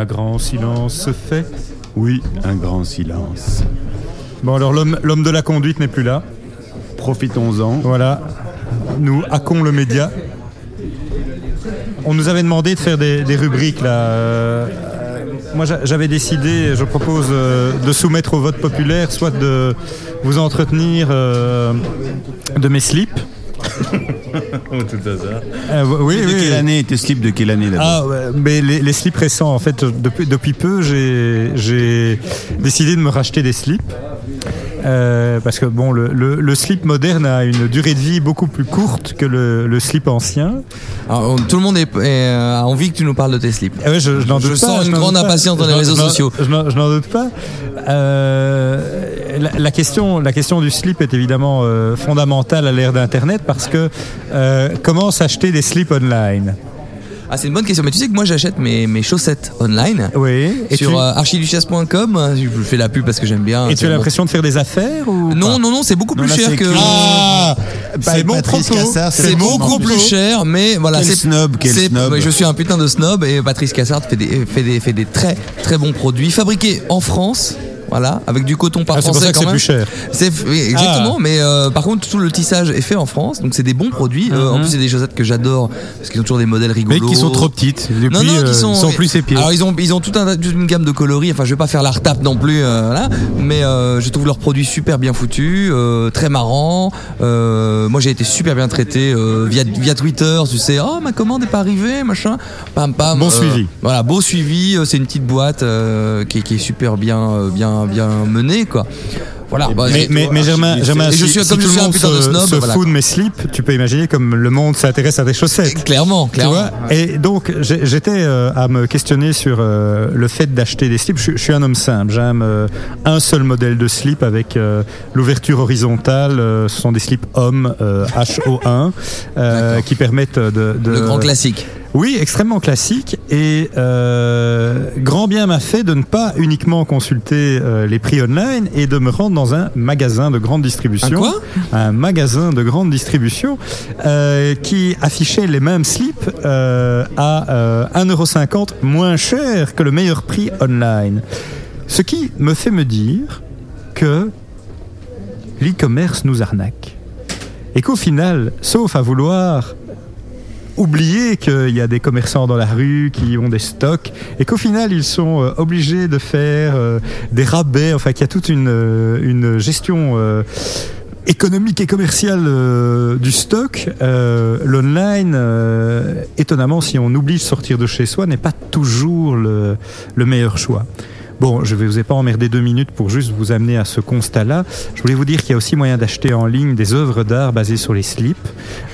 Un grand silence se fait. Oui, un grand silence. Bon, alors l'homme de la conduite n'est plus là. Profitons-en. Voilà. Nous hackons le média. On nous avait demandé de faire des, rubriques là. Euh, moi j'a- j'avais décidé, je propose euh, de soumettre au vote populaire, soit de vous entretenir euh, de mes slips. tout hasard. Euh, oui, de oui. quelle année Tes slips de quelle année Ah, mais les, les slips récents, en fait, depuis, depuis peu, j'ai j'ai décidé de me racheter des slips. Euh, parce que bon, le, le- le slip moderne a une durée de vie beaucoup plus courte que le, le slip ancien. Alors, on- tout le monde est, est, euh, a envie que tu nous parles de tes slips. Ah ouais, je, je n'en Je doute pas. sens une grande impatience dans les réseaux sociaux. Je n'en je n'en doute pas. Euh, la, la question, la question du slip est évidemment euh, fondamentale à l'ère d'Internet parce que euh, comment s'acheter des slips online? Ah, c'est une bonne question. Mais tu sais que moi, j'achète mes, mes chaussettes online. Oui. Et sur tu- euh, archiduchesse.com. Je fais la pub parce que j'aime bien. Et tu as l'impression de faire des affaires ou Non, pas? non, non, c'est beaucoup Non, plus là, cher que. Ah C'est mon propos. C'est beaucoup plus cher, mais voilà. Quel snob, quel c'est- snob. je suis un putain de snob et Patrice Cassard fait des, fait des, fait des très très bons produits fabriqués en France. Voilà, avec du coton par Ah, c'est pour ça que c'est plus cher. C'est oui, exactement, Ah. mais euh, par contre tout le tissage est fait en France, donc c'est des bons produits. Euh, en plus c'est des chaussettes que j'adore parce qu'ils ont toujours des modèles Mais rigolos. qui sont trop petites. Depuis, Non, non, euh, qui sont, sont plus pieds. Alors ils ont, ils ont un, toute une gamme de coloris. Enfin, je vais pas faire la retape non plus, euh, voilà. Mais je trouve leurs produits super bien foutus, très marrants. Moi, j'ai été super bien traité via via Twitter. Tu sais, oh ma commande est pas arrivée, machin. Pam pam. Bon suivi. Voilà, beau suivi. C'est une petite boîte qui, est, qui est super bien, euh, bien, bien menée, quoi. Voilà. bah, Mais, mais, mais Germain, Germain Et je si, suis- si comme tout je le suis monde se, snob, se voilà. fout de mes slips, tu peux imaginer comme le monde s'intéresse à tes chaussettes. Clairement, Tu clairement. vois Et donc, j'étais euh, à me questionner sur euh, le fait d'acheter des slips. Je, je suis un homme simple. J'aime euh, un seul modèle de slip avec l'ouverture horizontale. Ce sont des slips hommes euh, HO1 euh, D'accord. qui permettent de, de- Le grand classique. Oui, extrêmement classique et euh, grand bien m'a fait de ne pas uniquement consulter euh, les prix online et de me rendre dans un magasin de grande distribution. Un quoi? Un magasin de grande distribution euh, qui affichait les mêmes slips à euh, 1,50€ moins cher que le meilleur prix online. Ce qui me fait me dire que l'e-commerce nous arnaque. Et qu'au final, sauf à vouloir oublier qu'il y a des commerçants dans la rue qui ont des stocks et qu'au final ils sont euh, obligés de faire euh, des rabais, enfin qu'il y a toute une, euh, une gestion économique et commerciale du stock, l'online, étonnamment si on oublie de sortir de chez soi, n'est pas toujours le, le meilleur choix. Bon, je vais vous ai pas emmerder deux minutes pour juste vous amener à ce constat-là. Je voulais vous dire qu'il y a aussi moyen d'acheter en ligne des œuvres d'art basées sur les slips,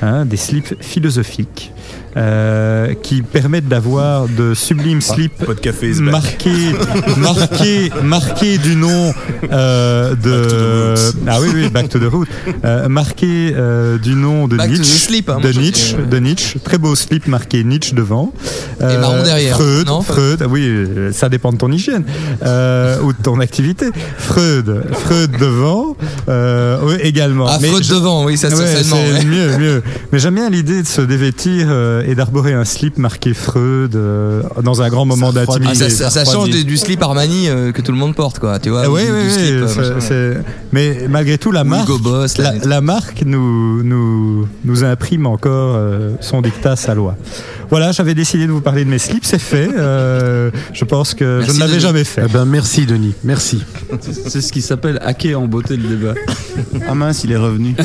hein, des slips philosophiques, euh, qui permettent d'avoir de sublimes slips Pas de café, c'est back. marqués, marqués, marqués du nom euh, de ah oui oui Back to the Root, euh, marqué euh, du nom de Back to the Nietzsche, slip, hein, de Nietzsche, de Nietzsche, très beau slip marqué Nietzsche devant. Et marron derrière, Freud, non Freud, ah oui, ça dépend de ton hygiène euh, ou de ton activité. Freud, Freud devant, euh, oui, également. Ah, Mais Freud je- devant, oui, ça, Ouais, certainement. c'est ouais. mieux, mieux. Mais j'aime bien l'idée de se dévêtir euh, et d'arborer un slip marqué Freud euh, dans un grand moment refroidit. Ah, d'intimité. ça, ça- ça change du, du slip Armani euh, que tout le monde porte, quoi. Tu vois Ah oui, du- oui, du oui, slip, euh, machin. mais malgré tout, la marque, Boss, la, marque nous, nous, nous imprime encore euh, son dictat, sa loi. Voilà, j'avais décidé de vous parler de mes slips, c'est fait. Euh, je pense que Merci, je ne l'avais jamais fait. Eh ben, merci, Denis. Merci. C'est ce qui s'appelle hacker en beauté le débat. Ah mince, il est revenu.